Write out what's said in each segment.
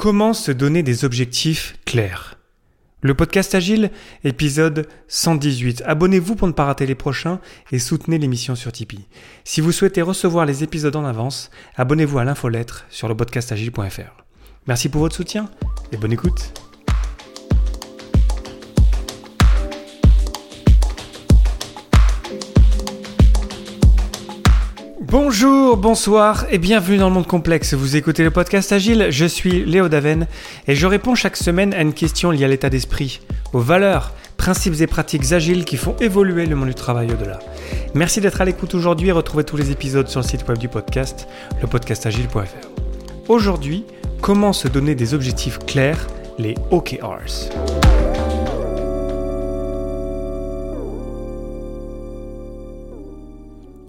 Comment se donner des objectifs clairs? Le podcast Agile, épisode 118. Abonnez-vous pour ne pas rater les prochains et soutenez l'émission sur Tipeee. Si vous souhaitez recevoir les épisodes en avance, abonnez-vous à l'infolettre sur le podcastagile.fr. Merci pour votre soutien et bonne écoute. Bonjour, bonsoir et bienvenue dans le monde complexe. Vous écoutez le podcast Agile, je suis Léo Daven et je réponds chaque semaine à une question liée à l'état d'esprit, aux valeurs, principes et pratiques agiles qui font évoluer le monde du travail au-delà. Merci d'être à l'écoute aujourd'hui et retrouvez tous les épisodes sur le site web du podcast, lepodcastagile.fr. Aujourd'hui, comment se donner des objectifs clairs, les OKRs.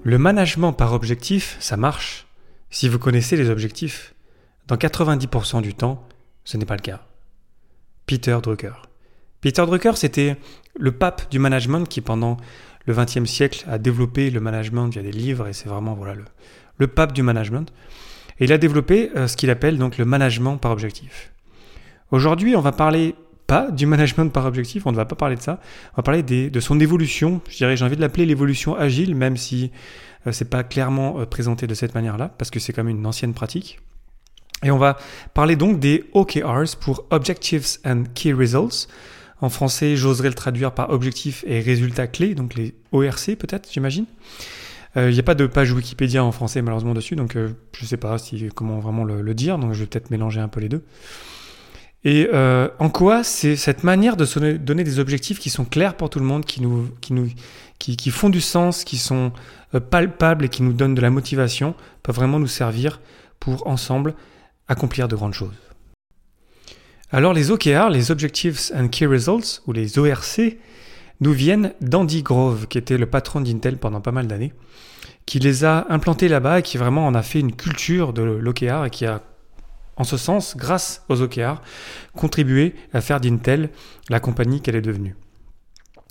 Le management par objectif, ça marche si vous connaissez les objectifs. Dans 90% du temps, ce n'est pas le cas. Peter Drucker. Peter Drucker, c'était le pape du management qui, pendant le XXe siècle, a développé le management via des livres et c'est vraiment voilà, le, le, pape du management. Et il a développé euh, ce qu'il appelle donc le management par objectif. Aujourd'hui, on va parler du management par objectif, on ne va pas parler de ça. On va parler de son évolution. Je dirais, j'ai envie de l'appeler l'évolution agile, même si euh, c'est pas clairement euh, présenté de cette manière-là, parce que c'est comme une ancienne pratique. Et on va parler donc des OKRs pour Objectives and Key Results. En français, j'oserais le traduire par objectifs et résultats clés, donc les ORC peut-être, j'imagine. Il euh, n'y a pas de page Wikipédia en français malheureusement dessus, donc je ne sais pas si, comment vraiment le, le, dire, donc je vais peut-être mélanger un peu les deux. Et euh, en quoi c'est cette manière de se donner des objectifs qui sont clairs pour tout le monde, qui nous, qui nous, qui, qui font du sens, qui sont euh, palpables et qui nous donnent de la motivation, peuvent vraiment nous servir pour ensemble accomplir de grandes choses. Alors les OKR, les Objectives and Key Results, ou les ORC, nous viennent d'Andy Grove, qui était le patron d'Intel pendant pas mal d'années, qui les a implantés là-bas et qui vraiment en a fait une culture de l'OKR et qui a en ce sens, grâce aux OKR, contribué à faire d'Intel la compagnie qu'elle est devenue.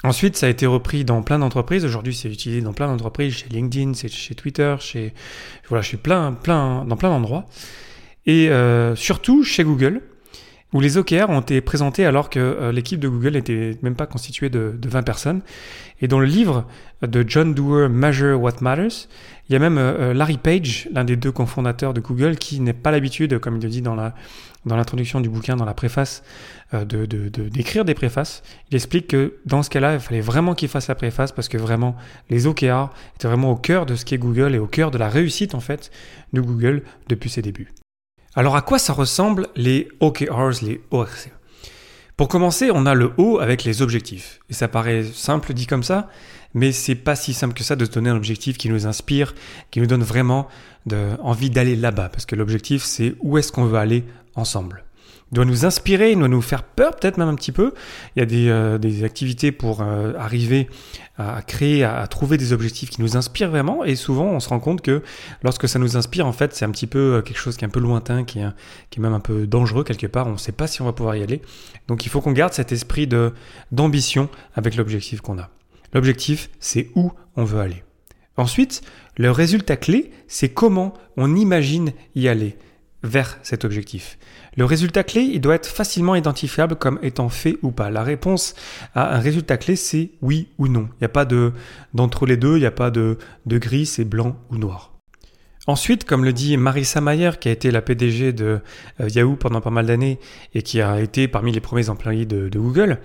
Ensuite, ça a été repris dans plein d'entreprises. Aujourd'hui, c'est utilisé dans plein d'entreprises, chez LinkedIn, chez Twitter, chez voilà, suis plein, plein, dans plein d'endroits. Et euh, surtout chez Google, où les OKR ont été présentés alors que euh, l'équipe de Google n'était même pas constituée de, de, 20 personnes. Et dans le livre de John Doerr, Measure What Matters, il y a même euh, euh, Larry Page, l'un des deux cofondateurs de Google, qui n'est pas l'habitude, comme il le dit dans l'introduction du bouquin, dans la préface, de, de, d'écrire des préfaces. Il explique que dans ce cas-là, il fallait vraiment qu'il fasse la préface parce que vraiment, les OKR étaient vraiment au cœur de ce qu'est Google et au cœur de la réussite, en fait, de Google depuis ses débuts. Alors à quoi ça ressemble les OKRs, les ORC Pour commencer, on a le O avec les objectifs. Et ça paraît simple dit comme ça, mais c'est pas si simple que ça de se donner un objectif qui nous inspire, qui nous donne vraiment envie d'aller là-bas. Parce que l'objectif, c'est où est-ce qu'on veut aller ensemble doit nous inspirer, doit nous faire peur peut-être même un petit peu. Il y a des, euh, activités pour euh, arriver à créer, à, trouver des objectifs qui nous inspirent vraiment. Et souvent, on se rend compte que lorsque ça nous inspire, en fait, c'est un petit peu euh, quelque chose qui est un peu lointain, qui est, qui est même un peu dangereux quelque part. On ne sait pas si on va pouvoir y aller. Donc, il faut qu'on garde cet esprit d'ambition avec l'objectif qu'on a. L'objectif, c'est où on veut aller. Ensuite, le résultat clé, c'est comment on imagine y aller vers cet objectif. Le résultat clé, il doit être facilement identifiable comme étant fait ou pas. La réponse à un résultat clé, c'est oui ou non. Il n'y a pas de d'entre les deux, il n'y a pas de, de gris, c'est blanc ou noir. Ensuite, comme le dit Marissa Mayer, qui a été la PDG de euh, Yahoo pendant pas mal d'années et qui a été parmi les premiers employés de, de Google,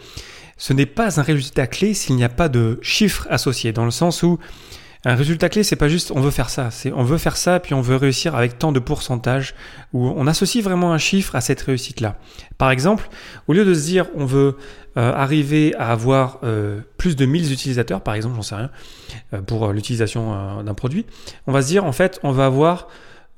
ce n'est pas un résultat clé s'il n'y a pas de chiffres associés, dans le sens où un résultat clé, c'est pas juste on veut faire ça, c'est on veut faire ça puis on veut réussir avec tant de pourcentage où on associe vraiment un chiffre à cette réussite-là. Par exemple, au lieu de se dire on veut euh, arriver à avoir euh, plus de 1000 utilisateurs, par exemple, j'en sais rien, euh, pour l'utilisation d'un produit, on va se dire en fait on va avoir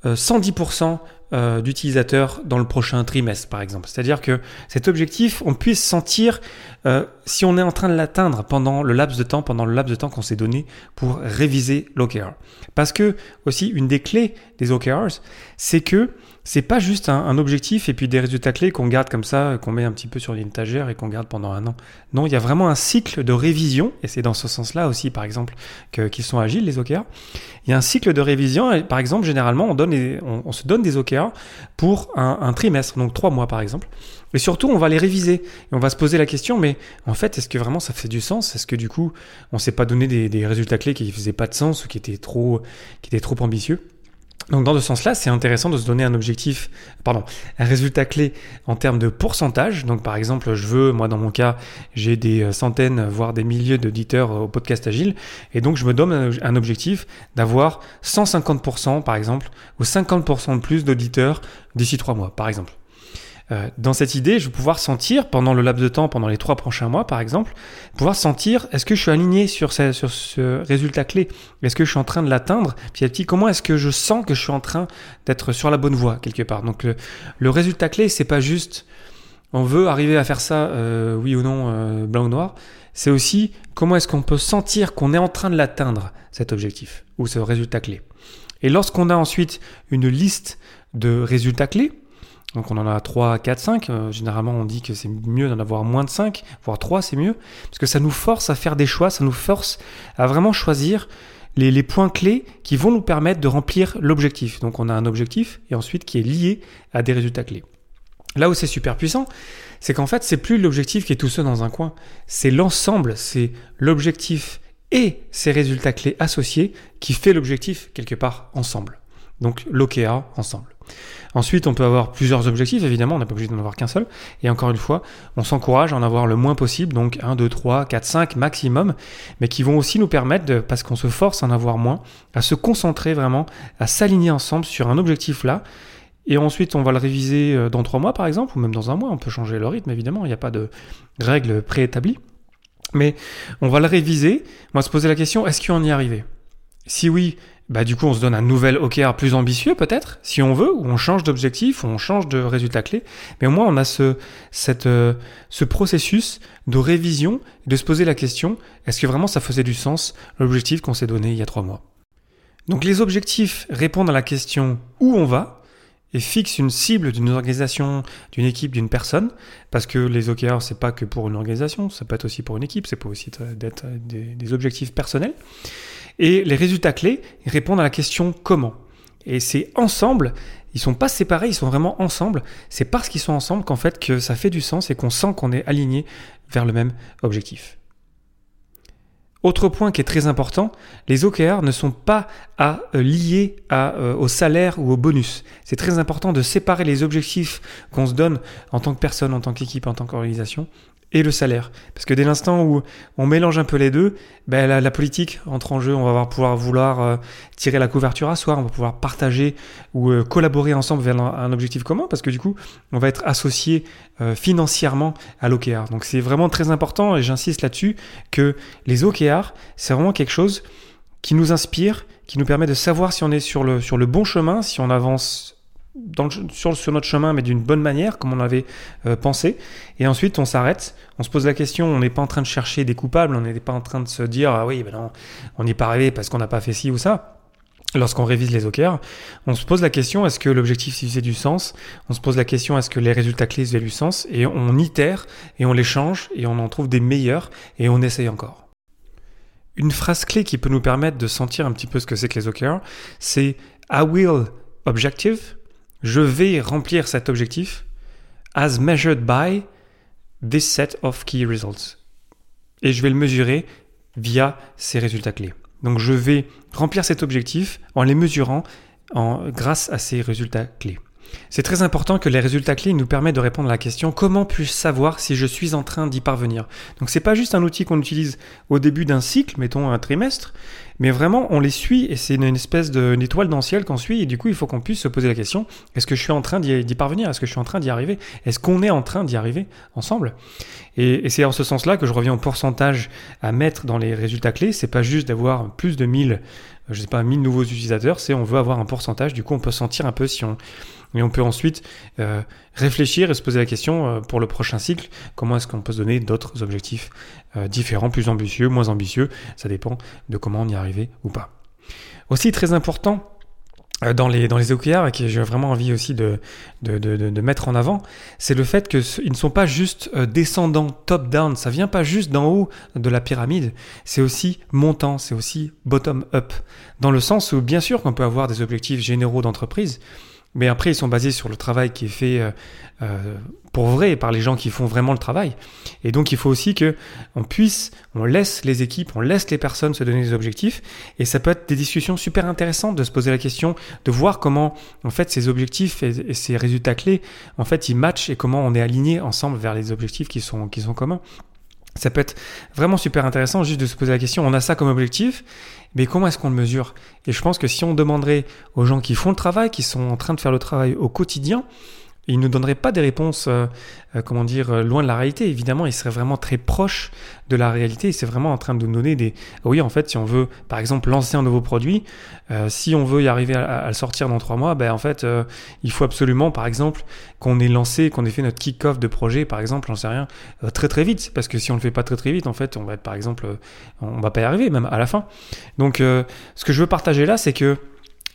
110% euh, d'utilisateurs dans le prochain trimestre, par exemple. C'est-à-dire que cet objectif, on puisse sentir euh, si on est en train de l'atteindre pendant le laps de temps, pendant le laps de temps qu'on s'est donné pour réviser l'OKR. Parce que aussi une des clés des OKRs, c'est que c'est pas juste un, objectif et puis des résultats clés qu'on garde comme ça, qu'on met un petit peu sur une étagère et qu'on garde pendant un an. Non, il y a vraiment un cycle de révision, et c'est dans ce sens-là aussi, par exemple, qu'ils sont agiles, les OKR. Il y a un cycle de révision, et par exemple, généralement, on, donne on, se donne des OKR Pour un, trimestre, donc trois mois par exemple. Et surtout, on va les réviser. Et on va se poser la question, mais en fait, est-ce que vraiment ça fait du sens? Est-ce que du coup, on s'est pas donné des, résultats clés qui faisaient pas de sens ou qui étaient trop, qui étaient trop ambitieux? Donc dans ce sens-là, c'est intéressant de se donner un objectif, pardon, un résultat clé en termes de pourcentage. Donc par exemple, je veux, moi dans mon cas, j'ai des centaines, voire des milliers d'auditeurs au podcast Agile, et donc je me donne un objectif d'avoir 150% par exemple, ou 50% de plus d'auditeurs d'ici trois mois, par exemple. Euh, dans cette idée, je vais pouvoir sentir pendant le laps de temps, pendant les trois prochains mois par exemple, pouvoir sentir est-ce que je suis aligné sur ce, sur ce résultat clé? Est-ce que je suis en train de l'atteindre? Puis à petit, comment est-ce que je sens que je suis en train d'être sur la bonne voie quelque part? Donc le, résultat clé, c'est pas juste on veut arriver à faire ça, euh, oui ou non, euh, blanc ou noir. C'est aussi comment est-ce qu'on peut sentir qu'on est en train de l'atteindre, cet objectif, ou ce résultat clé? Et lorsqu'on a ensuite une liste de résultats clés, donc on en a 3, 4, 5. généralement, on dit que c'est mieux d'en avoir moins de 5, voire 3, c'est mieux. Parce que ça nous force à faire des choix, ça nous force à vraiment choisir les, points clés qui vont nous permettre de remplir l'objectif. Donc on a un objectif et ensuite qui est lié à des résultats clés. Là où c'est super puissant, c'est qu'en fait, c'est plus l'objectif qui est tout seul dans un coin. C'est l'ensemble, c'est l'objectif et ses résultats clés associés qui fait l'objectif quelque part ensemble. Donc l'OKA ensemble. Ensuite, on peut avoir plusieurs objectifs, évidemment, on n'est pas obligé d'en avoir qu'un seul. Et encore une fois, on s'encourage à en avoir le moins possible, donc 1, 2, 3, 4, 5 maximum, mais qui vont aussi nous permettre, parce qu'on se force à en avoir moins, à se concentrer vraiment, à s'aligner ensemble sur un objectif là. Et ensuite, on va le réviser euh, dans 3 mois, par exemple, ou même dans un mois. On peut changer le rythme, évidemment, il n'y a pas de règles préétablies. Mais on va le réviser, on va se poser la question, est-ce qu'on y est arrivé? Si oui, bah du coup on se donne un nouvel OKR plus ambitieux peut-être, si on veut, ou on change d'objectif, ou on change de résultat clé. Mais au moins on a ce, cette, euh, ce processus de révision, de se poser la question, est-ce que vraiment ça faisait du sens l'objectif qu'on s'est donné il y a trois mois? Donc les objectifs répondent à la question où on va, et fixent une cible d'une organisation, d'une équipe, d'une personne, parce que les OKR, c'est pas que pour une organisation, ça peut être aussi pour une équipe, c'est pas aussi d'être des, des objectifs personnels. Et les résultats clés répondent à la question comment. Et c'est ensemble, ils sont pas séparés, ils sont vraiment ensemble. C'est parce qu'ils sont ensemble qu'en fait que ça fait du sens et qu'on sent qu'on est aligné vers le même objectif. Autre point qui est très important, les OKR ne sont pas à, euh, liés à, euh, au salaire ou au bonus. C'est très important de séparer les objectifs qu'on se donne en tant que personne, en tant qu'équipe, en tant qu'organisation, et le salaire. Parce que dès l'instant où on mélange un peu les deux, ben la, politique entre en jeu, on va pouvoir vouloir euh, tirer la couverture à soi, on va pouvoir partager ou euh, collaborer ensemble vers un, objectif commun, parce que du coup, on va être associé euh, financièrement à l'OKR. Donc c'est vraiment très important, et j'insiste là-dessus, que les OKR, c'est vraiment quelque chose qui nous inspire, qui nous permet de savoir si on est sur le, sur le bon chemin, si on avance sur, notre chemin, mais d'une bonne manière, comme on avait euh, pensé. Et ensuite, on s'arrête, on se pose la question, on n'est pas en train de chercher des coupables, on n'est pas en train de se dire, ah oui, ben non, on n'y est pas arrivé parce qu'on n'a pas fait ci ou ça. Lorsqu'on révise les OKR, on se pose la question, est-ce que l'objectif fait du sens? On se pose la question, est-ce que les résultats clés font du sens? Et on itère, et on les change, et on en trouve des meilleurs, et on essaye encore. Une phrase clé qui peut nous permettre de sentir un petit peu ce que c'est que les OKR, c'est I will objective je vais remplir cet objectif as measured by this set of key results. Et je vais le mesurer via ces résultats clés. Donc je vais remplir cet objectif en les mesurant en, grâce à ces résultats clés. C'est très important que les résultats clés nous permettent de répondre à la question comment puis-je savoir si je suis en train d'y parvenir? Donc c'est pas juste un outil qu'on utilise au début d'un cycle, mettons un trimestre, mais vraiment on les suit et c'est une espèce d'étoile dans le ciel qu'on suit et du coup il faut qu'on puisse se poser la question est-ce que je suis en train d'y parvenir? Est-ce que je suis en train d'y arriver? Est-ce qu'on est en train d'y arriver ensemble? Et, c'est en ce sens-là que je reviens au pourcentage à mettre dans les résultats clés. C'est pas juste d'avoir plus de 1000 je sais pas 1000 nouveaux utilisateurs, c'est on veut avoir un pourcentage. Du coup on peut sentir un peu si on et on peut ensuite euh, réfléchir et se poser la question euh, pour le prochain cycle, comment est-ce qu'on peut se donner d'autres objectifs euh, différents, plus ambitieux, moins ambitieux, ça dépend de comment on y arriver ou pas. Aussi très important, dans les, dans les OKR et que j'ai vraiment envie aussi de, de, de, de mettre en avant, c'est le fait qu'ils ne sont pas juste descendants top-down, ça vient pas juste d'en haut de la pyramide, c'est aussi montant, c'est aussi bottom-up, dans le sens où bien sûr qu'on peut avoir des objectifs généraux d'entreprise, mais après ils sont basés sur le travail qui est fait euh, euh, pour vrai par les gens qui font vraiment le travail. Et donc il faut aussi que on puisse, on laisse les équipes, on laisse les personnes se donner des objectifs. Et ça peut être des discussions super intéressantes de se poser la question, de voir comment en fait ces objectifs et, ces résultats clés, en fait ils matchent et comment on est aligné ensemble vers les objectifs qui sont qui sont communs. Ça peut être vraiment super intéressant juste de se poser la question, on a ça comme objectif, mais comment est-ce qu'on le mesure? Et je pense que si on demanderait aux gens qui font le travail, qui sont en train de faire le travail au quotidien, il ne donnerait pas des réponses, euh, euh, comment dire, euh, loin de la réalité. Évidemment, il serait vraiment très proche de la réalité. C'est vraiment en train de nous donner des. Oui, en fait, si on veut, par exemple, lancer un nouveau produit, si on veut y arriver à, le sortir dans trois mois, ben en fait, il faut absolument, par exemple, qu'on ait lancé, qu'on ait fait notre kick-off de projet, par exemple, j'en sais rien, très très vite. Parce que si on le fait pas très très vite, en fait, on va être, par exemple, on va pas y arriver, même à la fin. Donc, ce que je veux partager là, c'est que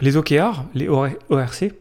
les OKR, les ORC,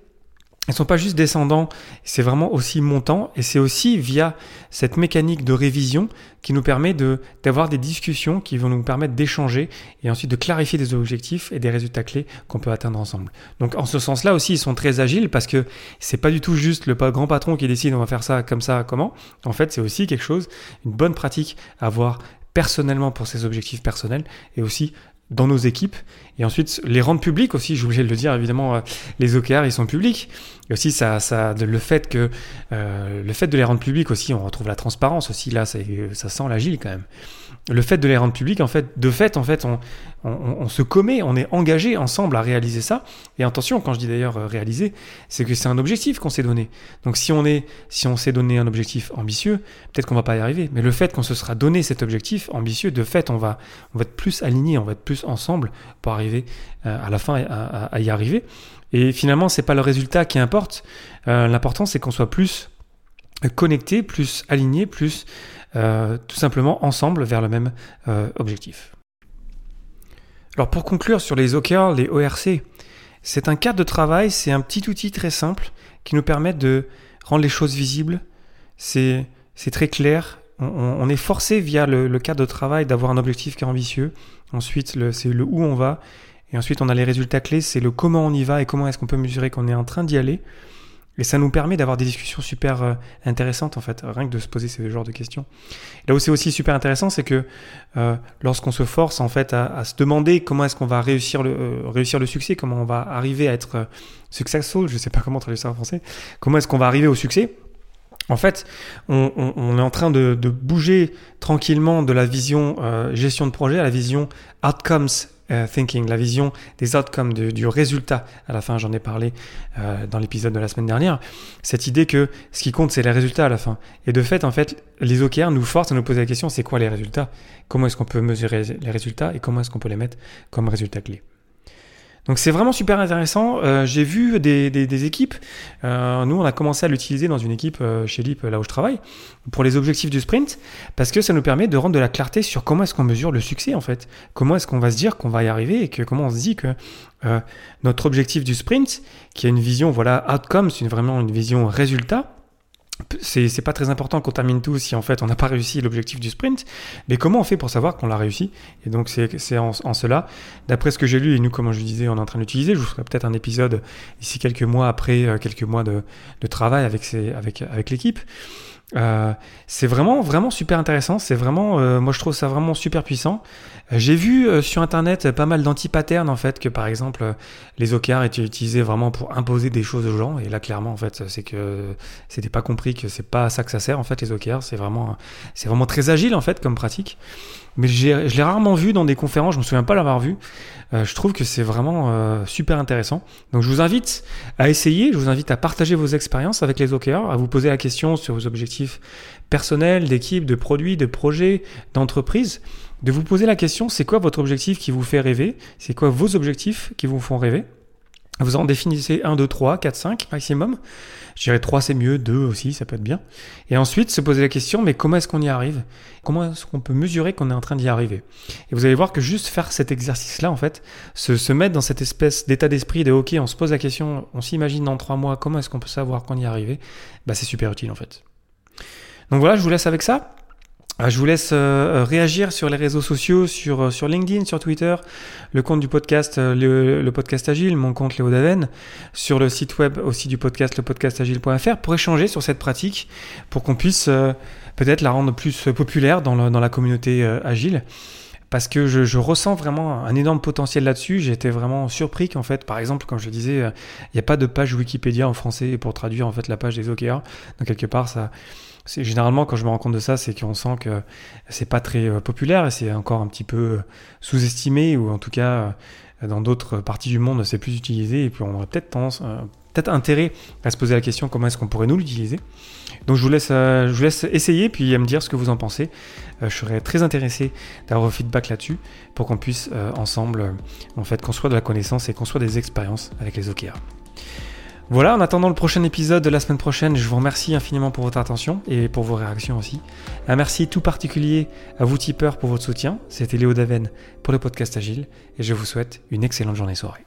ils sont pas juste descendants, c'est vraiment aussi montant et c'est aussi via cette mécanique de révision qui nous permet de d'avoir des discussions qui vont nous permettre d'échanger et ensuite de clarifier des objectifs et des résultats clés qu'on peut atteindre ensemble. Donc en ce sens-là aussi, ils sont très agiles parce que c'est pas du tout juste le grand patron qui décide on va faire ça comme ça comment. En fait, c'est aussi quelque chose, une bonne pratique à avoir personnellement pour ses objectifs personnels et aussi dans nos équipes. Et ensuite, les rendre publics aussi, j'ai oublié de le dire, évidemment, euh, les OKR, ils sont publics. Et aussi, ça, ça, le, fait que, euh, le fait de les rendre publics aussi, on retrouve la transparence aussi, là, ça, ça sent l'agile quand même le fait de les rendre publics, en fait, de fait, en fait, on, on, se commet, on est engagé ensemble à réaliser ça. Et attention, quand je dis d'ailleurs euh, réaliser, c'est que c'est un objectif qu'on s'est donné. Donc si on est, si on s'est donné un objectif ambitieux, peut-être qu'on va pas y arriver. Mais le fait qu'on se sera donné cet objectif ambitieux, de fait, on va, on va être plus aligné, on va être plus ensemble pour arriver euh, à la fin à, y arriver. Et finalement, c'est pas le résultat qui importe. Euh, l'important, c'est qu'on soit plus connecté, plus aligné, plus euh, tout simplement ensemble vers le même objectif. Alors pour conclure sur les OKR, les ORC, c'est un cadre de travail, c'est un petit outil très simple qui nous permet de rendre les choses visibles. C'est très clair. On, est forcé via le, le, cadre de travail d'avoir un objectif qui est ambitieux. Ensuite, c'est le où on va. Et ensuite, on a les résultats clés, c'est le comment on y va et comment est-ce qu'on peut mesurer qu'on est en train d'y aller. Et ça nous permet d'avoir des discussions super euh, intéressantes, en fait, rien que de se poser ce genre de questions. Là où c'est aussi super intéressant, c'est que euh, lorsqu'on se force, en fait, à, se demander comment est-ce qu'on va réussir le, euh, succès, comment on va arriver à être successful, je sais pas comment traduire ça en français, comment est-ce qu'on va arriver au succès, en fait, on, est en train de, bouger tranquillement de la vision gestion de projet à la vision outcomes euh, thinking, la vision des outcomes, du résultat. À la fin, j'en ai parlé euh, dans l'épisode de la semaine dernière. Cette idée que ce qui compte, c'est les résultats à la fin. Et de fait, en fait, les OKR nous forcent à nous poser la question, c'est quoi les résultats? Comment est-ce qu'on peut mesurer les résultats et comment est-ce qu'on peut les mettre comme résultats clés donc c'est vraiment super intéressant. Euh, j'ai vu des, des, équipes, euh, nous on a commencé à l'utiliser dans une équipe euh, chez LIP, là où je travaille, pour les objectifs du sprint, parce que ça nous permet de rendre de la clarté sur comment est-ce qu'on mesure le succès en fait. Comment est-ce qu'on va se dire qu'on va y arriver et que comment on se dit que notre objectif du sprint, qui a une vision voilà outcome, c'est vraiment une vision résultat, c'est pas très important qu'on termine tout si en fait on n'a pas réussi l'objectif du sprint, mais comment on fait pour savoir qu'on l'a réussi? Et donc c'est en, en, cela, d'après ce que j'ai lu et nous, comme je disais, on est en train d'utiliser, je vous ferai peut-être un épisode ici quelques mois après euh, quelques mois de, travail avec l'équipe. Euh, c'est vraiment vraiment super intéressant. C'est vraiment, euh, moi je trouve ça vraiment super puissant. Euh, j'ai vu sur internet pas mal d'anti-patterns en fait que par exemple les OKR étaient utilisés vraiment pour imposer des choses aux gens et là clairement en fait c'est que c'était pas compris que c'est pas à ça que ça sert en fait les OKR c'est vraiment c'est vraiment très agile en fait comme pratique mais je l'ai rarement vu dans des conférences, je me souviens pas l'avoir vu. Euh, je trouve que c'est vraiment euh, super intéressant. Donc je vous invite à essayer, je vous invite à partager vos expériences avec les OKR, à vous poser la question sur vos objectifs personnels, d'équipe, de produits, de projets, d'entreprise, de vous poser la question, c'est quoi votre objectif qui vous fait rêver? C'est quoi vos objectifs qui vous font rêver? Vous en définissez 1, 2, 3, 4, 5 maximum. Je dirais 3 c'est mieux, 2 aussi, ça peut être bien. Et ensuite se poser la question, mais comment est-ce qu'on y arrive? Comment est-ce qu'on peut mesurer qu'on est en train d'y arriver? Et vous allez voir que juste faire cet exercice-là, en fait, se, se mettre dans cette espèce d'état d'esprit de OK, on se pose la question, on s'imagine dans 3 mois, comment est-ce qu'on peut savoir qu'on y est arrivé? Bah, C'est super utile en fait. Donc voilà, je vous laisse avec ça. Euh, je vous laisse euh, réagir sur les réseaux sociaux, sur, euh, sur LinkedIn, sur Twitter, le compte du podcast, le, podcast Agile, mon compte Léo Daven, sur le site web aussi du podcast, lepodcastagile.fr, pour échanger sur cette pratique, pour qu'on puisse peut-être la rendre plus populaire dans la communauté Agile parce que je, ressens vraiment un énorme potentiel là-dessus. Été vraiment surpris qu'en fait, par exemple, comme je disais, il n'y a pas de page Wikipédia en français pour traduire en fait la page des OKR. Donc quelque part, ça, c'est généralement quand je me rends compte de ça, c'est qu'on sent que c'est pas très euh, populaire et c'est encore un petit peu euh, sous-estimé ou en tout cas euh, dans d'autres parties du monde c'est plus utilisé et puis on aurait peut-être tendance, peut-être intérêt à se poser la question comment est-ce qu'on pourrait nous l'utiliser. Donc je vous laisse, je vous laisse essayer puis à me dire ce que vous en pensez. je serais très intéressé d'avoir vos feedback là-dessus pour qu'on puisse ensemble en fait construire de la connaissance et construire des expériences avec les OKR. Voilà, en attendant le prochain épisode de la semaine prochaine, je vous remercie infiniment pour votre attention et pour vos réactions aussi. Un merci tout particulier à vous tipeurs pour votre soutien. C'était Léo Daven pour le podcast Agile et je vous souhaite une excellente journée soirée.